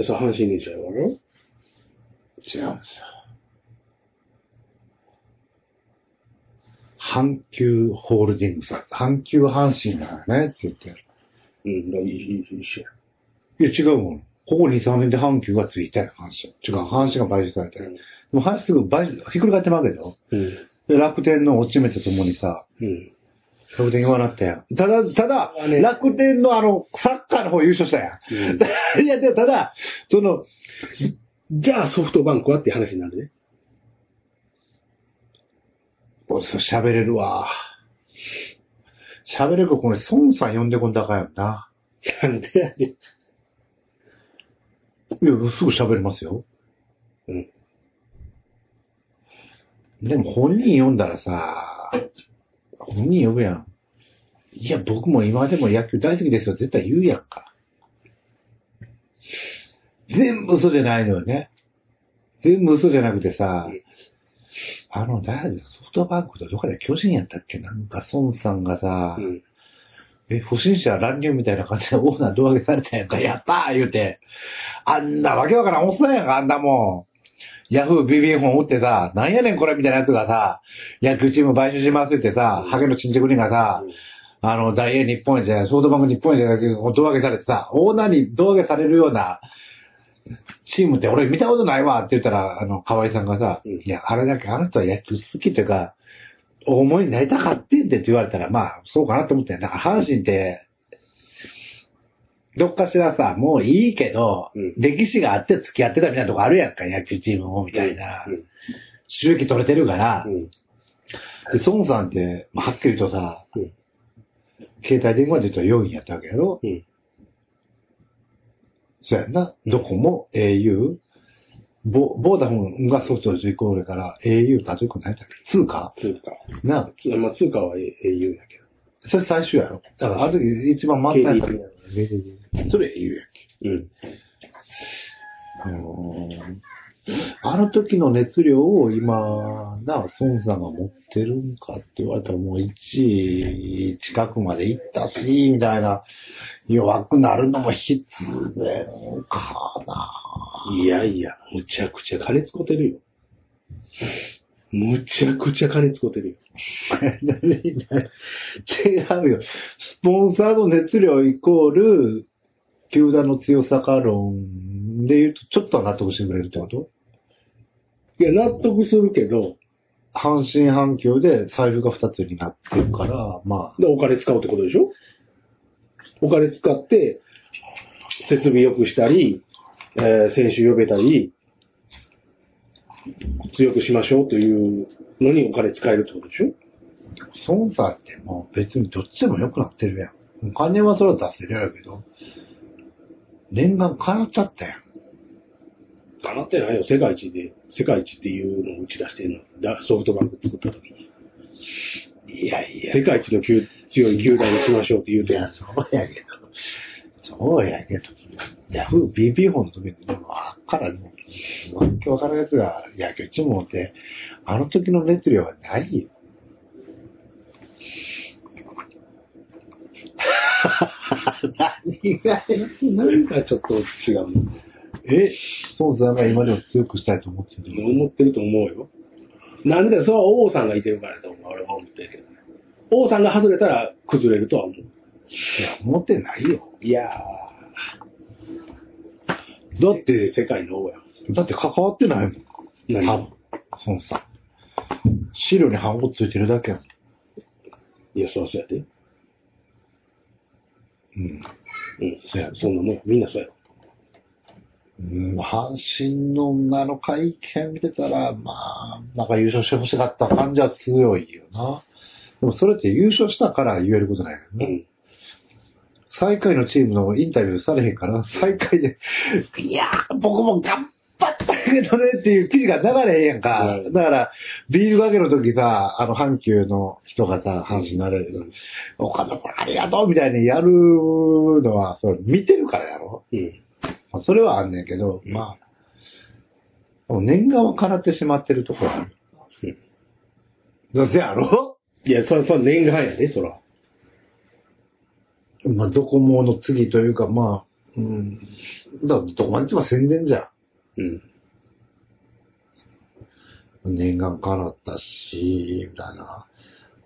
でさ、阪神電車やろ違うんですよ。阪急ホールディングス。阪急阪神だよねって言って。うん。いい一緒や。いや、違うもん。ここ2、3年で阪急がついたよ、阪神。違う、阪神が買収されたよ。でも阪神すぐ買収、ひっくり返ってまうけど。うん。で、楽天の落ち目とともにさ、うん。楽天言わなったやん。ただ、ただあ、ね楽天のあの、サッカーの方優勝したやん。いや、でもただ、その、じゃあソフトバンクはって話になるね。俺、そう喋れるわ。喋れるか、これ、孫さん呼んでこんだかやんな。なんでやねん。いや、すぐ喋れますよ。うん。でも本人読んだらさ、本人呼ぶやん。いや、僕も今でも野球大好きですよ。絶対言うやんか。全部嘘じゃないのよね。全部嘘じゃなくてさ、あの、誰だソフトバンクとどこで巨人やったっけ？なんか孫さんがさ、うん。え、不審者乱入みたいな感じでオーナー胴上げされたやんか、やったー言うて。あんなわけわからんおっさんやんか、あんなもん。ヤフービビン本打ってさ、なんやねんこれみたいなやつがさ、野球チーム買収しますってさ、うんハゲの新宿人がさ、あの、大英日本一や、ソフトバンク日本一やだけど、胴上げされてさ、オーナーに胴上げされるような、チームって俺見たことないわって言ったら、あの、河合さんがさ、うん。いや、あれだけあの人は野球好きというか、大思いになりたかってんってって言われたら、まあ、そうかなと思ってんだから、阪神って、どっかしらさ、もういいけど、うん歴史があって付き合ってたみたいなとこあるやんか、野球チームも、みたいな。収益取れてるから、うん。うん。で、孫さんって、まあ、はっきりとさ、うん携帯電話で言うと4位やったわけやろ？うん。そうやんな。ドコモ、au、ボボーダフォンがソフトで行こうから au とあと1個何やったっけ？通貨？通貨。なつまあ、通貨は au やけど。それ最終やろだからあの時一番満タンやった時それ au やっけうん。うんあの時の熱量を今、な、孫さんが持ってるんかって言われたらもう1位近くまで行ったし、みたいな、弱くなるのも必然かな。いやいや、むちゃくちゃ金使ってるよ。むちゃくちゃ金使ってるよ。違うよ。スポンサーの熱量イコール、球団の強さか論で言うと、ちょっとは納得してくれるってこと？いや、納得するけど、阪神阪急で財布が2つになってるから、まあ、で、お金使うってことでしょ？お金使って、設備良くしたり、えー選手呼べたり、強くしましょうというのにお金使えるってことでしょ？孫さんってもう別にどっちでも良くなってるやん。お金はそれは出せるやけど、念願叶っちゃったやん。かなってないよ。世界一で、世界一っていうのを打ち出してるの。だソフトバンク作った時に。いやい世界一の球強い球団にしましょうって言うていや、そうやけど。そうやけど。ヤフー BB 本の時に、でも、あっからもう、わけわからんやつが野球チーム持って、あの時の熱量はないよ。何がなんかちょっと違うの。え、孫さんが今でも強くしたいと思ってる思ってると思うよ。なんでだよ、それは王さんがいてるからだと思う。俺は思王さんが外れたら崩れるとは思う。いや、思ってないよ。いやー。だって、世界の王や。だって関わってないもん。何？多分そのさ、資料にハンコついてるだけやもん。いや、そうそうやで。うん。うん、そうや。そんなもんや。みんなそうやろ。うん、阪神のあの会見見てたら、まあ、なんか優勝してほしかった感じは強いよな。でもそれって優勝したから言えることないよね。うん。最下位のチームのインタビューされへんから、最下位で、いやー、僕も頑張ったけどねっていう記事が流れへんやんか。うんだから、ビールかけの時さ、あの、阪急の人がさ、阪神のあれ、岡田君ありがとうみたいにやるのは、それ見てるからやろ。うん。まあ、それはあんねんけど、うんまあ、もう念願は叶ってしまってるところある。うんどうせやろ？いや、それ、それ念願やで、そら。まあ、ドコモの次というか、まあ、うん。だから、どこまで行っても宣伝じゃうん。ん。念願叶ったし、みたいな。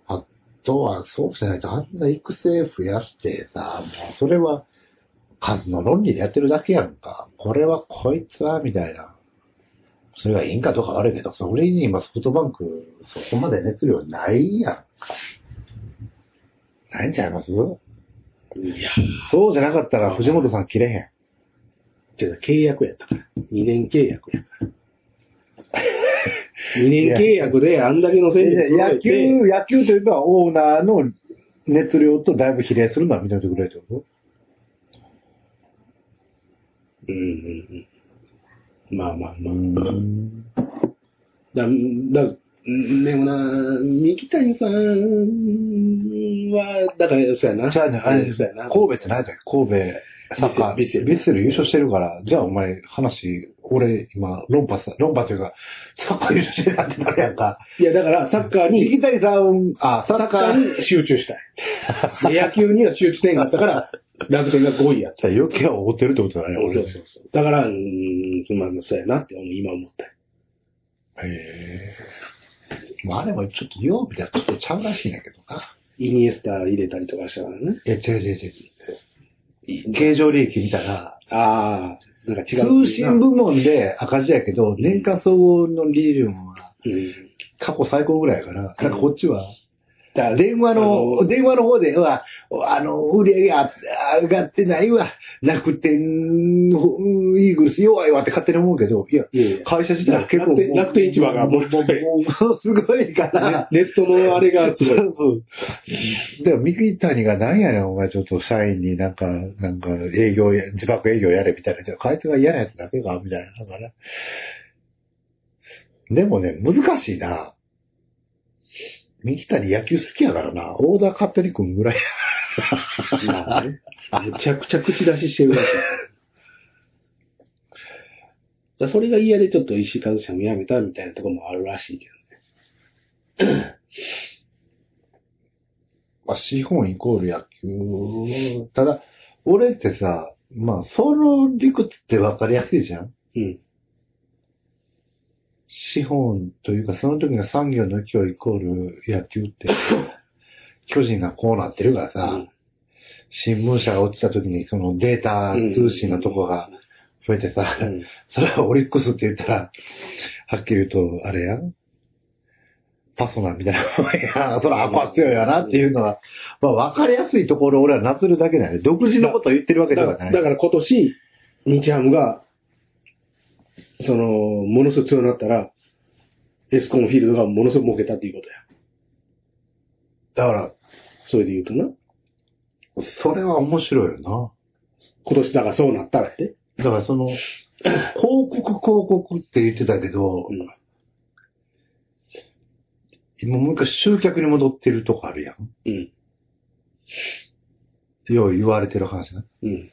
あとは、そうじゃないと、あんな育成増やしてさ、もう、それは、数の論理でやってるだけやんか。これはこいつは、みたいな。それがいいんかどうか悪いけど、それに今ソフトバンク、そこまで熱量ないやんか。ないんちゃいます？いや、そうじゃなかったら藤本さん切れへん。じゃあ契約やったから。2年契約やから。2年契約であんだけの戦力野球、野球というかオーナーの熱量とだいぶ比例するのは認めてくれるってこうんうんうん。まあまあとまあ。ん。だ、だ、うんでもな、三木谷さんは、だから、そうやな。じゃあね、あれ、そうやな。神戸って何やったっけ？神戸サッカー、ビッセルビッセル優勝してるから、じゃあお前話、俺今、論破さ、論破というか、サッカー優勝してたってなるやんか。いや、だから、サッカーに、池谷さん、あ、ササッカーに、集中したい。で野球には集中点があったから、楽天が5位やった。余計は追ってるってことだね、そう俺。そうそう。だから、うーん、まあ、そうやなって今思ったよ。へえ。まああれもちょっと曜日ではちょっとちゃうらしいんやけどな。イニエスタ入れたりとかしたからね。え、違う違う違う。経常利益見たら、ああ、なんか違う。通信部門で赤字やけど、年間総合の利潤はうん。過去最高ぐらいやから、なんかこっちは、だから電話あの、電話の方では、あの、売り上げが上がってないわ。楽天のうんイーグルス弱いわって勝手に思うけど、いや、いやいや会社自体は結構楽天楽天市場がもうもうもうすごいから、ネットのあれがすごい。そうそう。でも、三木谷が何やねん、お前ちょっと社員になんか、なんか営業や、自爆営業やれみたいな。じゃあ、あいつが嫌なやつだけかみたいな。だから。でもね、難しいな。三木谷野球好きやからな。オーダー勝手に組むぐらい。まあね。むちゃくちゃ口出ししてるらしい。だからそれが嫌でちょっと石井和志も辞めたみたいなところもあるらしいけどね。まあ、資本イコール野球。ただ、俺ってさ、まあ、その理屈って分かりやすいじゃんうん。資本というか、その時の産業の勢いイコール野球って、巨人がこうなってるからさ、うん新聞社が落ちた時にそのデータ通信のとこが増えてさ、うんそれはオリックスって言ったら、はっきり言うと、あれやんパソナみたいなもんやん。そら、あ、こは強いよなっていうのは、まあ、わかりやすいところを俺はなするだけだよね。独自のことを言ってるわけでだはない。からだから今年、日ハムが、その、ものすごく強くなったら、エスコンフィールドがものすごく儲けたっていうことや。だから、それで言うとな。それは面白いよな。今年だからそうなったらやで。だからその、広告広告って言ってたけど、うん今もう一回集客に戻ってるとこあるやん。うん。よう言われてる話ね。うん。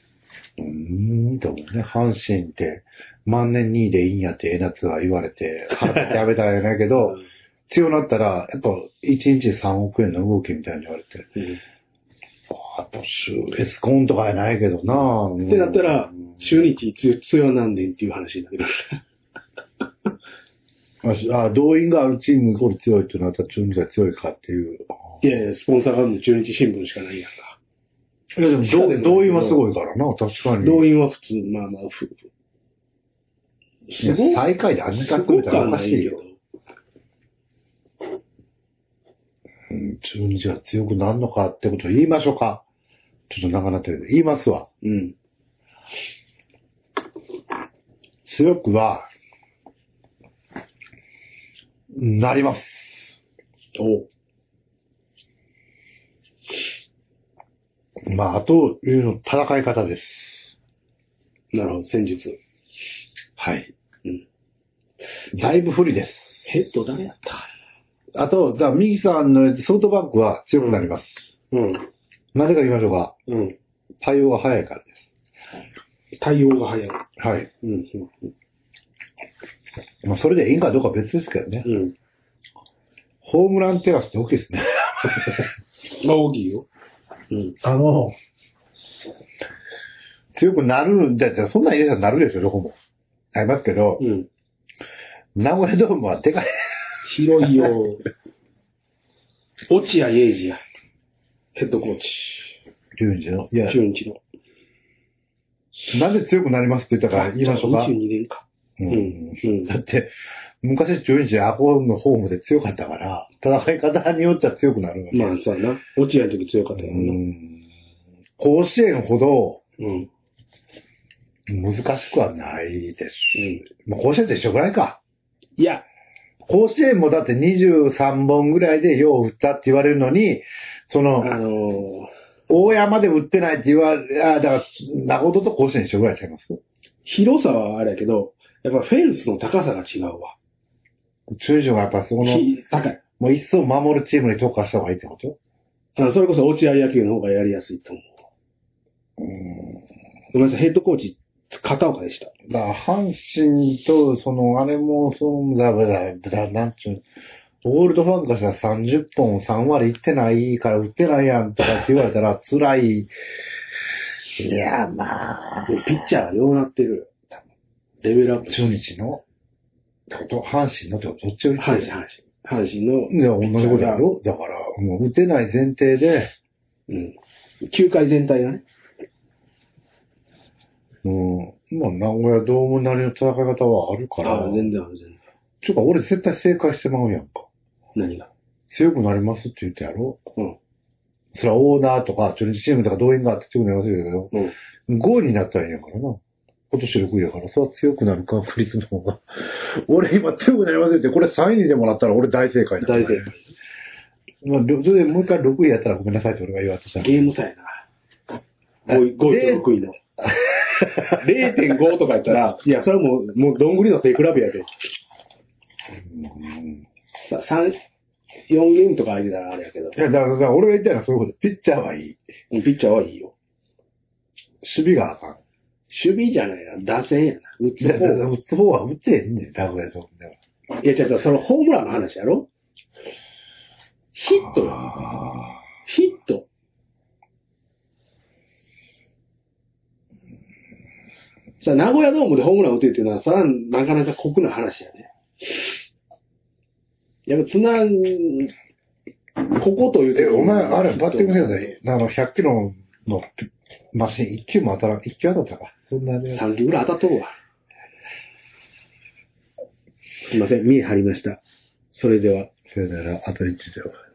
うーん、と思うね。阪神って万年2位でいいんやってええやつは言われて、やめたんやないけど、強なったら、やっぱ1日3億円の動きみたいに言われて、うん。あと週、エスコンとかやないけどなってなったらうん、中日強強なんでんっていう話になる。あ、動員があるチームイコール強いっていうのは、中日が強いかっていう。あいやいや、スポンサーがあるの中日新聞しかないやんか。いやでも動動員はすごいからな、確かに。動員は普通、まあまあ、最下位で味かくれたらおかしいよ。うん、中日が強くなるのかってことを言いましょうか。ちょっと長なってるけど、言いますわ。うん。強くは、なります。おまあ、あというの、戦い方です。なるほど、戦術。はい。うん。だいぶ不利です。ヘッド誰やった？あと、だ右さんのソフトバンクは強くなります。うん。なぜか言いましょうか。うん。対応が早いからで対応が早い。す。はい。うん。うんまあ、それでいいんかどうかは別ですけどね。うん。ホームランテラスって大きいですね。まあ、大きいよ。うん。あの、強くなるんだって、そんなん入れたらなるでしょ、どこも。ありますけど、うん。名古屋ドームはでかい。広いよ。落合英二や。ヘッドコーチ。中日の？いや、の。なぜ強くなりますって言ったから言いましょうか？22年か。ううんん。うん。だって、昔中日アポのホームで強かったから、戦い方によっちゃ強くなるわけ。まあ、そうやな。落合の時強かったうよな。ん甲子園ほどうん。難しくはないです。うん。まあ、甲子園と一緒ぐらいか。いや、甲子園もだって23本ぐらいでよう打ったって言われるのに、その、あのー大山で打ってないって言われ、あだから、名古屋と甲子園一緒ぐらいちゃいます？広さはあれやけど、やっぱフェンスの高さが違うわ。中日はやっぱその、ひ高い。もう一層守るチームに特化した方がいいってこと？あのそれこそ落合野球の方がやりやすいと思う。うん。ごめんなさい、ヘッドコーチ、片岡でした。だから、阪神と、その、あれも、その、だ、だ、だ、なんちゅう、オールドファンからしたら30本3割いってないから打ってないやんとかって言われたら辛い。いや、まあ、でピッチャーがようなってる。レベルアップ。中日のってこと阪神のってことどっちを言ってる阪神、阪神。阪神の、いや、同じことやろだから、もう打てない前提で、うん。球界全体がね。うん、まあ、名古屋ドームなりの戦い方はあるから、ああ、全然ある、全然。ちょっと俺絶対正解してまうやんか。何が？強くなりますって言ったやろうん。それはオーナーとか、中日チームとか動員があって強くなりますけど、うん。5位になったらいいんやからな。今年6位やから、それは強くなる確率の方が。俺今強くなりますって、これ3位にでもらったら俺大正解だ、大正解。まあ、それでもう一回6位やったらごめんなさいって俺が言われたら。ゲーム差やな。5位、5位と6位の。0.5とかやったら、いや、それはもう、もうどんぐりの背比べやで。うんさ、3、4ゲームとか空いてたらあれやけど。いや、だから、だから俺が言ったのはそういうこと。ピッチャーはいい。うんピッチャーはいいよ。守備があかん。守備じゃないな、打線やな。打ついや、だから方。打つ方は打ってへんねん、名古屋ドームでは。いや、違う違う、そのホームランの話やろ？ヒットよ。あヒット。さあ、名古屋ドームでホームラン打てるっていうのは、それはなかなか酷な話やね。やっぱつな、ここというーえ、お前、あれ、バッティングセンターで、あの、100キロのマシン、1球も当たらん、1球当たったか。そんなね。3球ぐらい当たっとるわ。すいません、見え張りました。それでは。それなら、あと1では。